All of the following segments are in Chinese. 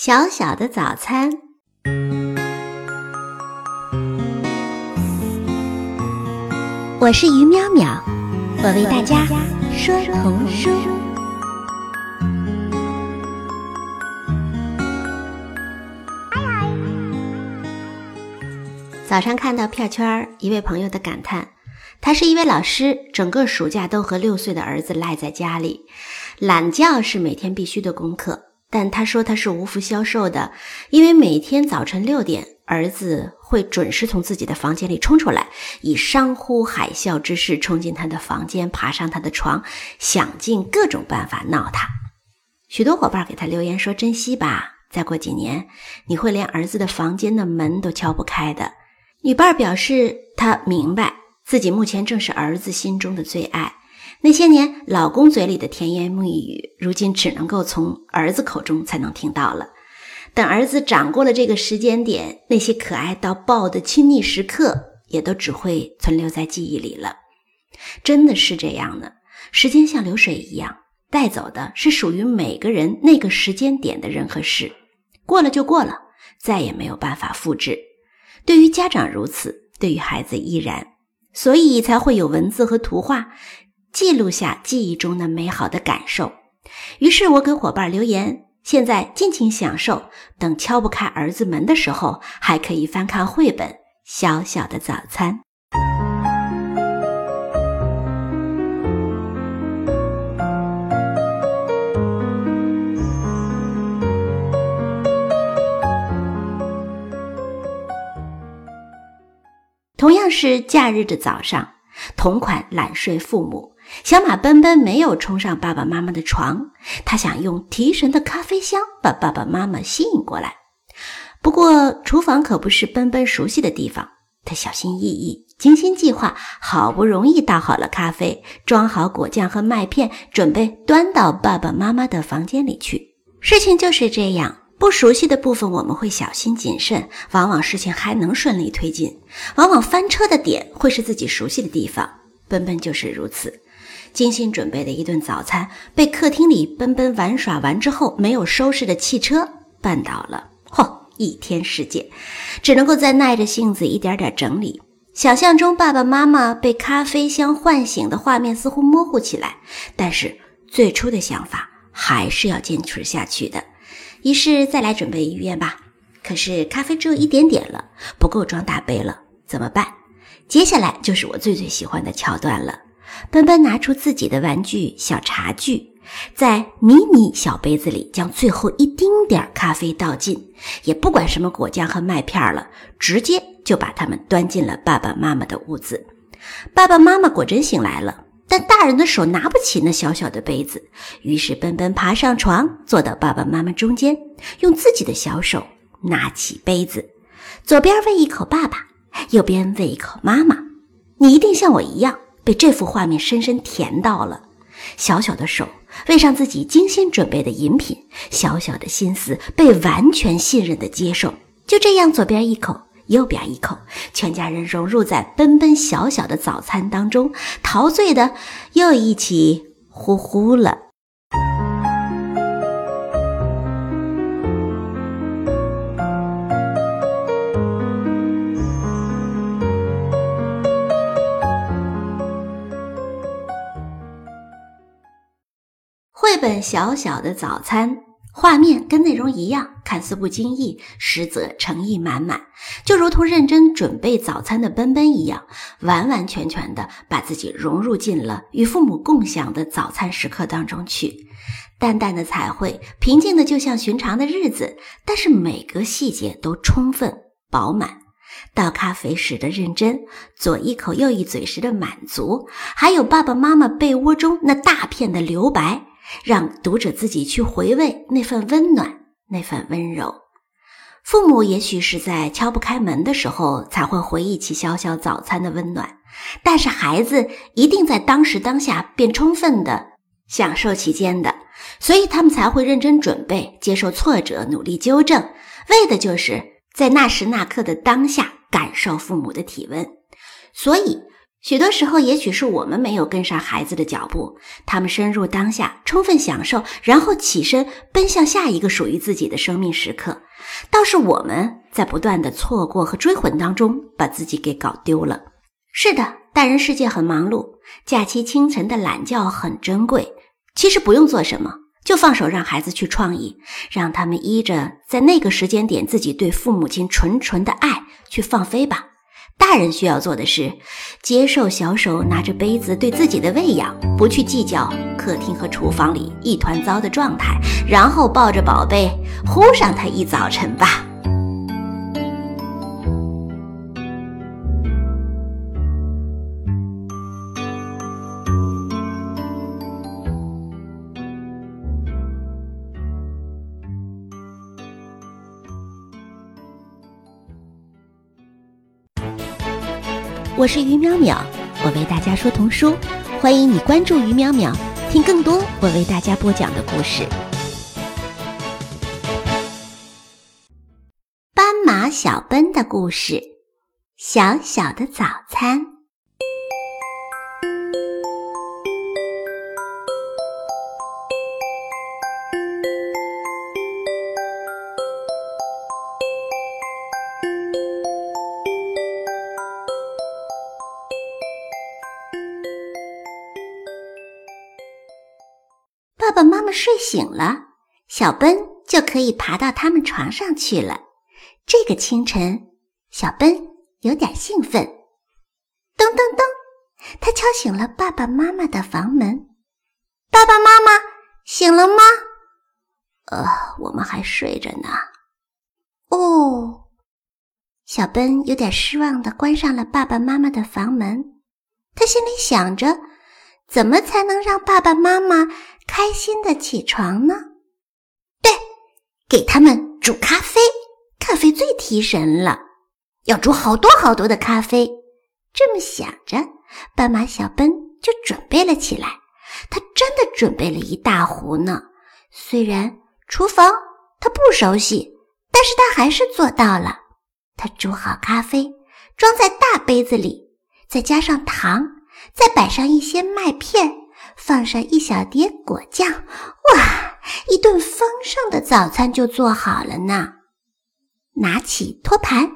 小小的早餐，我是于淼淼，我为大家说童书。早上看到片圈，一位朋友的感叹：他是一位老师，整个暑假都和六岁的儿子赖在家里，懒觉是每天必须的功课。但他说他是无福消受的，因为每天早晨六点，儿子会准时从自己的房间里冲出来，以山呼海啸之势冲进他的房间，爬上他的床，想尽各种办法闹他。许多伙伴给他留言说：“珍惜吧，再过几年，你会连儿子的房间的门都敲不开的。”女伴表示，她明白自己目前正是儿子心中的最爱。那些年，老公嘴里的甜言蜜语，如今只能够从儿子口中才能听到了。等儿子长过了这个时间点，那些可爱到爆的亲昵时刻，也都只会存留在记忆里了。真的是这样的，时间像流水一样，带走的是属于每个人那个时间点的人和事，过了就过了，再也没有办法复制。对于家长如此，对于孩子亦然，所以才会有文字和图画。记录下记忆中的美好的感受。于是我给伙伴留言：现在尽情享受，等敲不开儿子门的时候，还可以翻看绘本《小小的早餐》。同样是假日的早上，同款懒睡父母。小马奔奔没有冲上爸爸妈妈的床，他想用提神的咖啡香把爸爸妈妈吸引过来。不过，厨房可不是奔奔熟悉的地方。他小心翼翼、精心计划，好不容易倒好了咖啡，装好果酱和麦片，准备端到爸爸妈妈的房间里去。事情就是这样，不熟悉的部分我们会小心谨慎，往往事情还能顺利推进；往往翻车的点会是自己熟悉的地方。奔奔就是如此。精心准备的一顿早餐被客厅里奔奔玩耍完之后没有收拾的汽车绊倒了，嚯，一天世界，只能够再耐着性子一点点整理。想象中爸爸妈妈被咖啡香唤醒的画面似乎模糊起来，但是最初的想法还是要坚持下去的。于是再来准备医院吧，可是咖啡只有一点点了，不够装大杯了，怎么办？接下来就是我最最喜欢的桥段了。奔奔拿出自己的玩具小茶具，在迷你小杯子里将最后一丁点咖啡倒进，也不管什么果酱和麦片了，直接就把它们端进了爸爸妈妈的屋子。爸爸妈妈果真醒来了，但大人的手拿不起那小小的杯子，于是奔奔爬上床，坐到爸爸妈妈中间，用自己的小手拿起杯子，左边喂一口爸爸，右边喂一口妈妈。你一定像我一样。被这幅画面深深甜到了，小小的手喂上自己精心准备的饮品，小小的心思被完全信任的接受，就这样左边一口，右边一口，全家人融入在奔奔小小的早餐当中，陶醉的又一起呼呼了。绘本小小的早餐，画面跟内容一样，看似不经意，实则诚意满满，就如同认真准备早餐的奔奔一样，完完全全的把自己融入进了与父母共享的早餐时刻当中去。淡淡的彩绘，平静的就像寻常的日子，但是每个细节都充分饱满。倒咖啡时的认真，左一口右一嘴时的满足，还有爸爸妈妈被窝中那大片的留白。让读者自己去回味那份温暖，那份温柔。父母也许是在敲不开门的时候才会回忆起小小早餐的温暖，但是孩子一定在当时当下便充分的享受其间的，所以他们才会认真准备，接受挫折，努力纠正，为的就是在那时那刻的当下感受父母的体温。所以。许多时候，也许是我们没有跟上孩子的脚步，他们深入当下，充分享受，然后起身奔向下一个属于自己的生命时刻。倒是我们在不断的错过和追魂当中，把自己给搞丢了。是的，大人世界很忙碌，假期清晨的懒觉很珍贵。其实不用做什么，就放手让孩子去创意，让他们依着在那个时间点自己对父母亲纯纯的爱去放飞吧。大人需要做的是，接受小手拿着杯子对自己的喂养，不去计较客厅和厨房里一团糟的状态，然后抱着宝贝呼上他一早晨吧。我是于淼淼，我为大家说童书，欢迎你关注于淼淼，听更多我为大家播讲的故事。斑马小奔的故事，小小的早餐。爸爸妈妈睡醒了，小奔就可以爬到他们床上去了。这个清晨，小奔有点兴奋。噔噔噔，他敲醒了爸爸妈妈的房门。爸爸妈妈醒了吗？呃，我们还睡着呢。哦，小奔有点失望的关上了爸爸妈妈的房门。他心里想着，怎么才能让爸爸妈妈？开心的起床呢？对，给他们煮咖啡，咖啡最提神了。要煮好多好多的咖啡。这么想着，斑马小奔就准备了起来。他真的准备了一大壶呢。虽然厨房他不熟悉，但是他还是做到了。他煮好咖啡，装在大杯子里，再加上糖，再摆上一些麦片。放上一小碟果酱，哇！一顿丰盛的早餐就做好了呢。拿起托盘，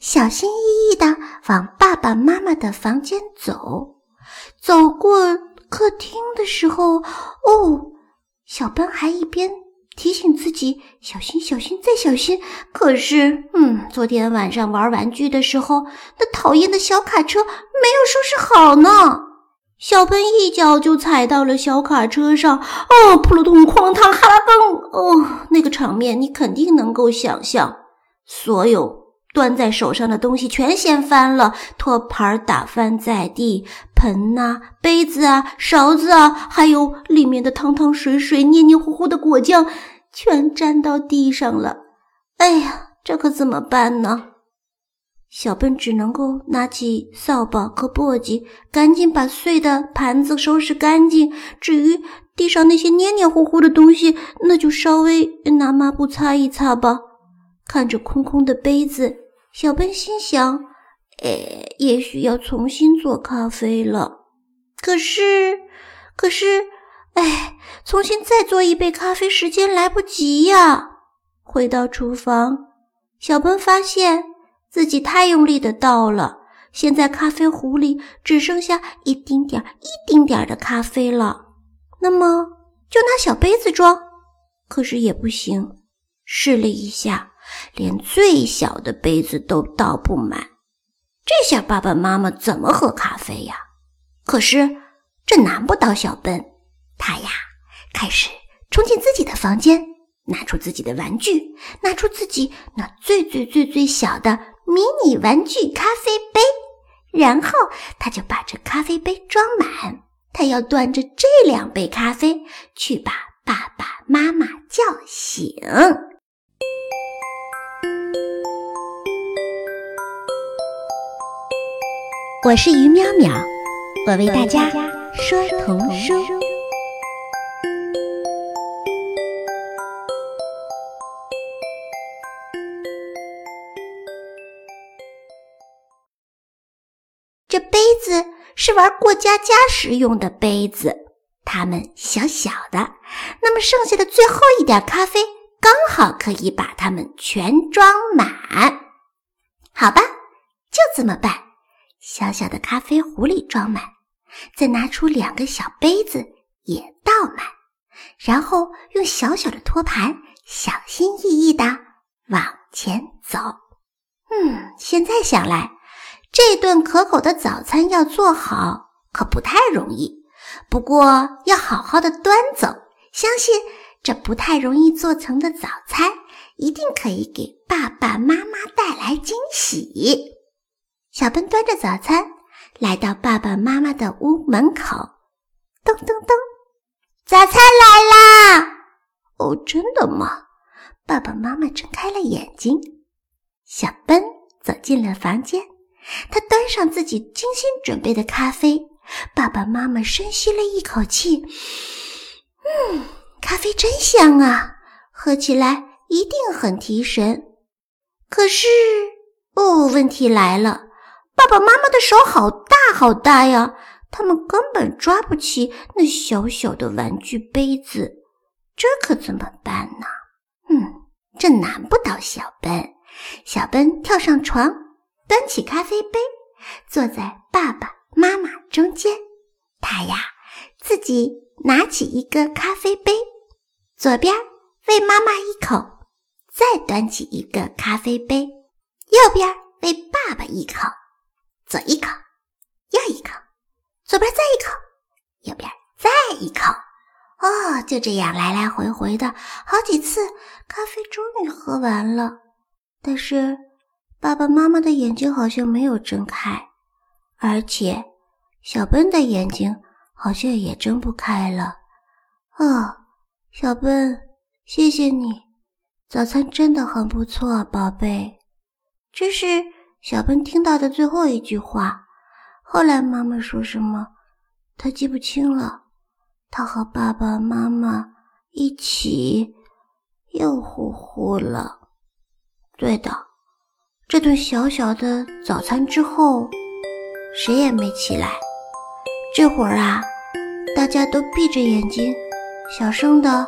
小心翼翼地往爸爸妈妈的房间走。走过客厅的时候，哦，小奔还一边提醒自己小心、小心再小心。可是，嗯，昨天晚上玩玩具的时候，那讨厌的小卡车没有收拾好呢。小喷一脚就踩到了小卡车上，哦，扑噜通，哐当，哈拉蹦，哦，那个场面你肯定能够想象。所有端在手上的东西全掀翻了，托盘打翻在地，盆呐、杯子啊、勺子啊，还有里面的汤汤水水、黏黏糊糊的果酱，全粘到地上了。哎呀，这可怎么办呢？小笨只能够拿起扫把和簸箕，赶紧把碎的盘子收拾干净。至于地上那些黏黏糊糊的东西，那就稍微拿抹布擦一擦吧。看着空空的杯子，小笨心想：“呃，也许要重新做咖啡了。可是，可是，哎，重新再做一杯咖啡，时间来不及呀。”回到厨房，小笨发现。自己太用力的倒了，现在咖啡壶里只剩下一丁点儿、一丁点儿的咖啡了。那么就拿小杯子装，可是也不行。试了一下，连最小的杯子都倒不满。这下爸爸妈妈怎么喝咖啡呀？可是这难不倒小笨，他呀开始冲进自己的房间，拿出自己的玩具，拿出自己那最最最最小的。迷你玩具咖啡杯，然后他就把这咖啡杯装满。他要端着这两杯咖啡去把爸爸妈妈叫醒。我是于淼淼，我为大家说童书。这杯子是玩过家家时用的杯子，它们小小的，那么剩下的最后一点咖啡刚好可以把它们全装满。好吧，就这么办。小小的咖啡壶里装满，再拿出两个小杯子也倒满，然后用小小的托盘小心翼翼地往前走。嗯，现在想来，这顿可口的早餐要做好可不太容易。不过要好好的端走，相信这不太容易做成的早餐，一定可以给爸爸妈妈带来惊喜。小奔端着早餐来到爸爸妈妈的屋门口，咚咚咚，早餐来啦！哦，真的吗？爸爸妈妈睁开了眼睛。小奔走进了房间，他端上自己精心准备的咖啡。爸爸妈妈深吸了一口气，嗯，咖啡真香啊，喝起来一定很提神。可是，哦，问题来了，爸爸妈妈的手好大好大呀，他们根本抓不起那小小的玩具杯子，这可怎么办呢？嗯，这难不倒小奔。小奔跳上床，端起咖啡杯，坐在爸爸妈妈中间。他呀，自己拿起一个咖啡杯，左边喂妈妈一口，再端起一个咖啡杯，右边喂爸爸一口，左一口，右一口，左边再一口，右边再一口。哦，就这样来来回回的好几次，咖啡终于喝完了。但是，爸爸妈妈的眼睛好像没有睁开，而且小笨的眼睛好像也睁不开了。哦，小笨，谢谢你，早餐真的很不错，宝贝。这是小奔听到的最后一句话。后来妈妈说什么，他记不清了。他和爸爸妈妈一起又呼呼了。对的，这顿小小的早餐之后，谁也没起来。这会儿啊，大家都闭着眼睛，小声的